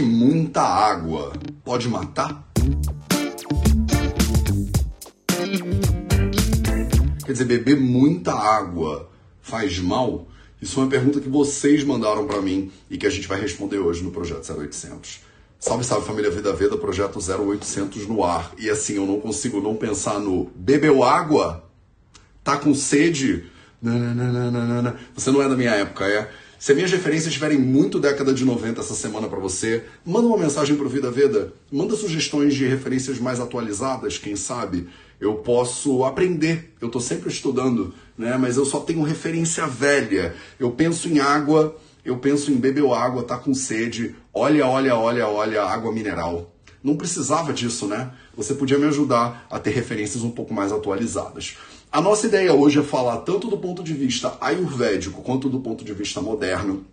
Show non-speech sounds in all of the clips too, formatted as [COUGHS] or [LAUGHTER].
que muita água pode matar? Quer dizer, beber muita água faz mal? Isso é uma pergunta que vocês mandaram para mim e que a gente vai responder hoje no Projeto 0800. Salve, salve família Vida Veda, Projeto 0800 no ar. E assim, eu não consigo não pensar no bebeu água? Tá com sede? Nananana. Você não é da minha época, é? Se as minhas referências estiverem muito década de 90 essa semana para você, manda uma mensagem pro Vida Veda, manda sugestões de referências mais atualizadas, quem sabe eu posso aprender. Eu estou sempre estudando, né? Mas eu só tenho referência velha. Eu penso em água, eu penso em beber água, tá com sede. Olha, olha, olha, olha, água mineral. Não precisava disso, né? Você podia me ajudar a ter referências um pouco mais atualizadas. A nossa ideia hoje é falar tanto do ponto de vista ayurvédico quanto do ponto de vista moderno.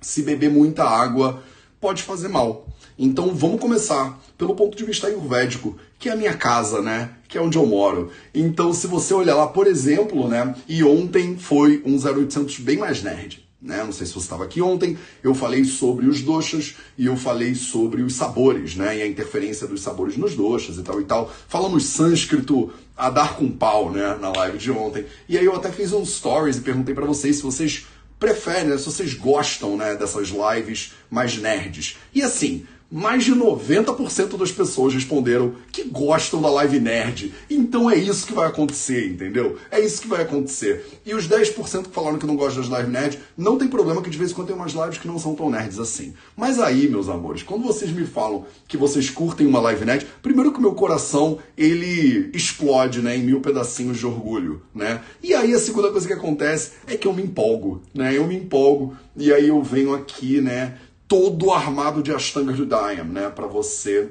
Se beber muita água pode fazer mal. Então vamos começar pelo ponto de vista ayurvédico, que é a minha casa, né? Que é onde eu moro. Então se você olhar lá, por exemplo, né? E ontem foi um 0800 bem mais nerd. Né? Não sei se você estava aqui ontem, eu falei sobre os doxas e eu falei sobre os sabores, né? E a interferência dos sabores nos doxas e tal e tal. Falamos sânscrito a dar com pau, né? Na live de ontem. E aí eu até fiz um stories e perguntei para vocês se vocês preferem, né? se vocês gostam, né? Dessas lives mais nerds. E assim, mais de 90% das pessoas responderam que gostam da Live Nerd. Então é isso que vai acontecer, entendeu? É isso que vai acontecer. E os 10% que falaram que não gostam das Live Nerd, não tem problema que de vez em quando tem umas lives que não são tão nerds assim. Mas aí, meus amores, quando vocês me falam que vocês curtem uma Live Nerd, primeiro que meu coração, ele explode, né, em mil pedacinhos de orgulho, né? E aí a segunda coisa que acontece é que eu me empolgo, né? Eu me empolgo e aí eu venho aqui, né, todo armado de Ashtanga Judayam, né, para você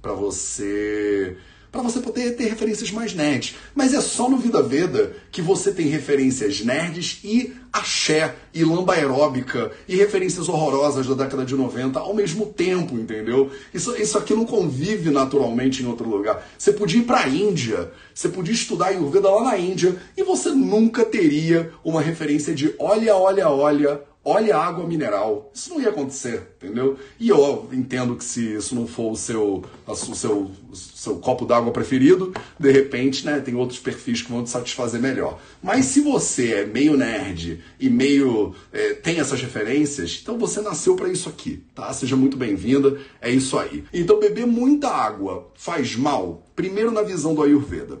para você para você poder ter referências mais nerds. Mas é só no Vida Veda que você tem referências nerds e axé e lamba aeróbica e referências horrorosas da década de 90 ao mesmo tempo, entendeu? Isso, isso aqui não convive naturalmente em outro lugar. Você podia ir para a Índia, você podia estudar Ayurveda lá na Índia e você nunca teria uma referência de olha, olha, olha, olha a água mineral. Isso não ia acontecer, entendeu? E eu entendo que se isso não for o seu, o seu, o seu copo d'água preferido, de repente, né, tem outros perfis que vão te satisfazer melhor. Mas se você é meio nerd e meio é, tem essas referências, então você nasceu para isso aqui, tá? Seja muito bem-vinda, é isso aí. Então beber muita água faz mal? Primeiro na visão do Ayurveda.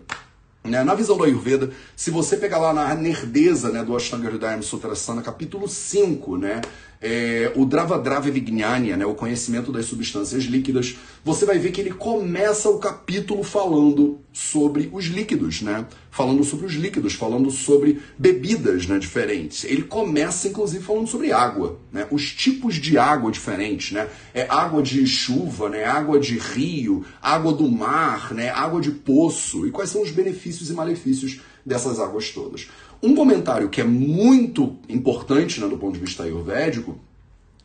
Né? Na visão do Ayurveda, se você pegar lá na nerdeza né, do Ashtanga Hridayam Sutrasana, capítulo 5, né, é, o Drava Vignania, né, o conhecimento das substâncias líquidas, você vai ver que ele começa o capítulo falando sobre os líquidos, né? Falando sobre os líquidos, falando sobre bebidas né, diferentes. Ele começa, inclusive, falando sobre água, né? Os tipos de água diferentes, né? É água de chuva, né? Água de rio, água do mar, né? Água de poço. E quais são os benefícios e malefícios dessas águas todas. Um comentário que é muito importante né, do ponto de vista ayurvédico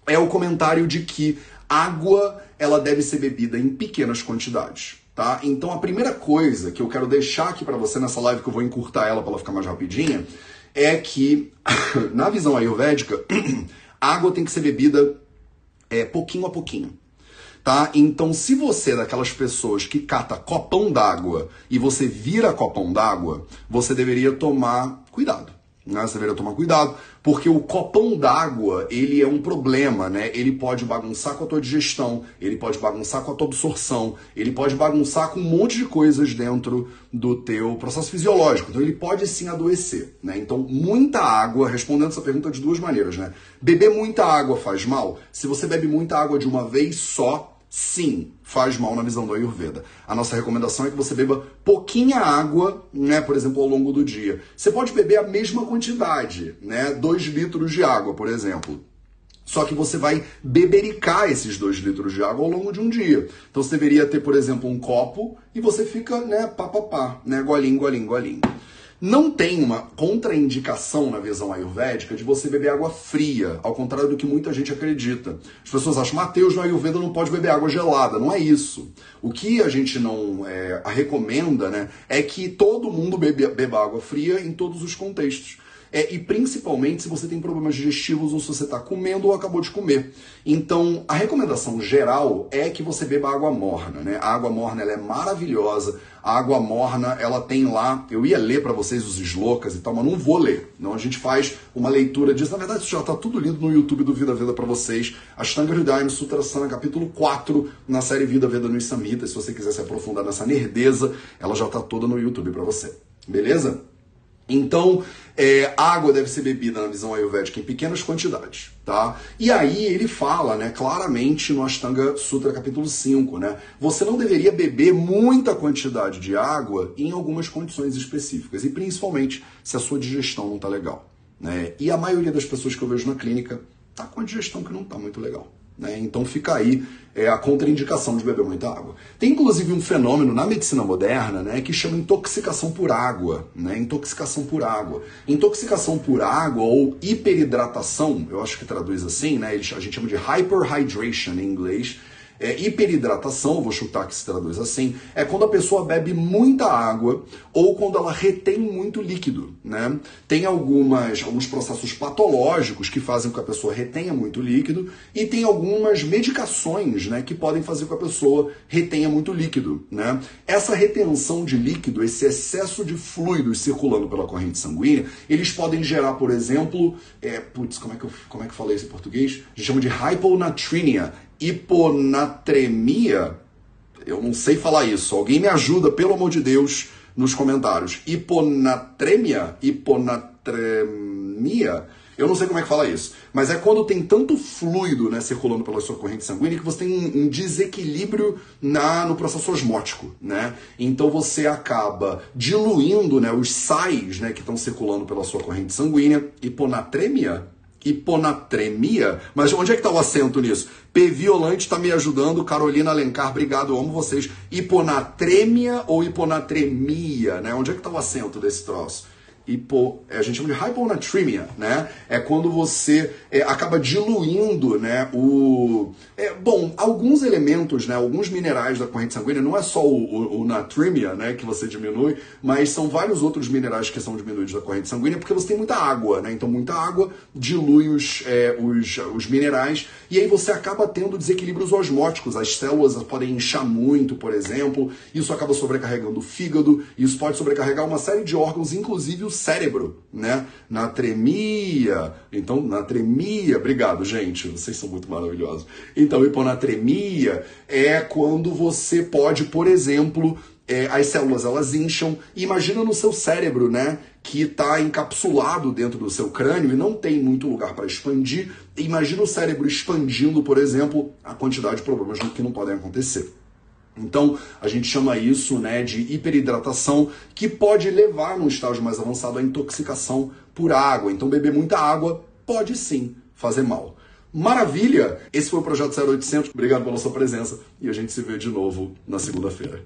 é o comentário de que água ela deve ser bebida em pequenas quantidades. Tá? Então a primeira coisa que eu quero deixar aqui para você nessa live, que eu vou encurtar ela para ela ficar mais rapidinha, é que [COUGHS] na visão ayurvédica, [COUGHS] água tem que ser bebida é, pouquinho a pouquinho tá? Então, se você é daquelas pessoas que cata copão d'água e você vira copão d'água, você deveria tomar cuidado. Né? Você deveria tomar cuidado, porque o copão d'água, ele é um problema, né? Ele pode bagunçar com a tua digestão, ele pode bagunçar com a tua absorção, ele pode bagunçar com um monte de coisas dentro do teu processo fisiológico. Então ele pode sim adoecer, né? Então, muita água, respondendo essa pergunta de duas maneiras, né? Beber muita água faz mal? Se você bebe muita água de uma vez só, sim, faz mal na visão do Ayurveda. A nossa recomendação é que você beba pouquinha água, né, por exemplo, ao longo do dia. Você pode beber a mesma quantidade, né, 2 litros de água, por exemplo. Só que você vai bebericar esses 2 litros de água ao longo de um dia. Então você deveria ter, por exemplo, um copo e você fica, né, pá, pá, pá, né, golinho, golinho, golinho. Não tem uma contraindicação na visão ayurvédica de você beber água fria, ao contrário do que muita gente acredita. As pessoas acham, Mateus, no Ayurveda não pode beber água gelada. Não é isso. O que a gente não é, recomenda né, é que todo mundo beba água fria em todos os contextos. É, e principalmente se você tem problemas digestivos ou se você está comendo ou acabou de comer. Então, a recomendação geral é que você beba água morna, né? A água morna ela é maravilhosa. A água morna, ela tem lá, eu ia ler para vocês os slocas e tal, mas não vou ler. Não, a gente faz uma leitura disso. Na verdade, isso já está tudo lindo no YouTube do Vida Veda para vocês. Ashtanga Hridaya Sutrasana, capítulo 4, na série Vida Veda no Samhita. Se você quiser se aprofundar nessa nerdeza, ela já está toda no YouTube para você. Beleza? Então, é, água deve ser bebida na visão ayurvédica em pequenas quantidades, tá? E aí ele fala, né, claramente no Ashtanga Sutra capítulo 5, né? Você não deveria beber muita quantidade de água em algumas condições específicas, e principalmente se a sua digestão não tá legal, né? E a maioria das pessoas que eu vejo na clínica tá com a digestão que não tá muito legal. Né? Então fica aí é, a contraindicação de beber muita água. Tem inclusive um fenômeno na medicina moderna né, que chama intoxicação por água. Né? Intoxicação por água. Intoxicação por água ou hiperidratação, eu acho que traduz assim, né? a gente chama de hyperhydration em inglês é, hiperidratação, vou chutar que se traduz assim, é quando a pessoa bebe muita água ou quando ela retém muito líquido. Né? Tem algumas, alguns processos patológicos que fazem com que a pessoa retenha muito líquido e tem algumas medicações né, que podem fazer com que a pessoa retenha muito líquido. Né? Essa retenção de líquido, esse excesso de fluidos circulando pela corrente sanguínea, eles podem gerar, por exemplo, é, putz, como é que eu, como é que eu falei isso em português? A gente chama de hyponatremia, hiponatremia, eu não sei falar isso. Alguém me ajuda, pelo amor de Deus, nos comentários. Hiponatremia? Hiponatremia? Eu não sei como é que fala isso. Mas é quando tem tanto fluido né, circulando pela sua corrente sanguínea que você tem um, um desequilíbrio na, no processo osmótico. Né? Então você acaba diluindo né, os sais né, que estão circulando pela sua corrente sanguínea. Hiponatremia? Hiponatremia. Mas onde é que está o acento nisso? P. Violante está me ajudando. Carolina Alencar, obrigado, amo vocês. Hiponatremia ou hiponatremia, né? Onde é que está o acento desse troço? Hipo, a gente chama de hyponatremia, né? É quando você é, acaba diluindo, né, o... É, bom, alguns elementos, né, alguns minerais da corrente sanguínea, não é só o, o, o natremia, né, que você diminui, mas são vários outros minerais que são diminuídos da corrente sanguínea porque você tem muita água, né? Então muita água dilui os, é, os, os minerais e aí você acaba tendo desequilíbrios osmóticos. As células podem inchar muito, por exemplo, isso acaba sobrecarregando o fígado, isso pode sobrecarregar uma série de órgãos, inclusive o cérebro, né? Natremia. Então, natremia, obrigado, gente, vocês são muito maravilhosos. Então, hiponatremia é quando você pode, por exemplo, é, as células elas incham. Imagina no seu cérebro, né? Que está encapsulado dentro do seu crânio e não tem muito lugar para expandir. Imagina o cérebro expandindo, por exemplo, a quantidade de problemas que não podem acontecer. Então, a gente chama isso né, de hiperidratação, que pode levar, num estágio mais avançado, à intoxicação por água. Então, beber muita água pode sim fazer mal. Maravilha! Esse foi o Projeto 0800. Obrigado pela sua presença e a gente se vê de novo na segunda-feira.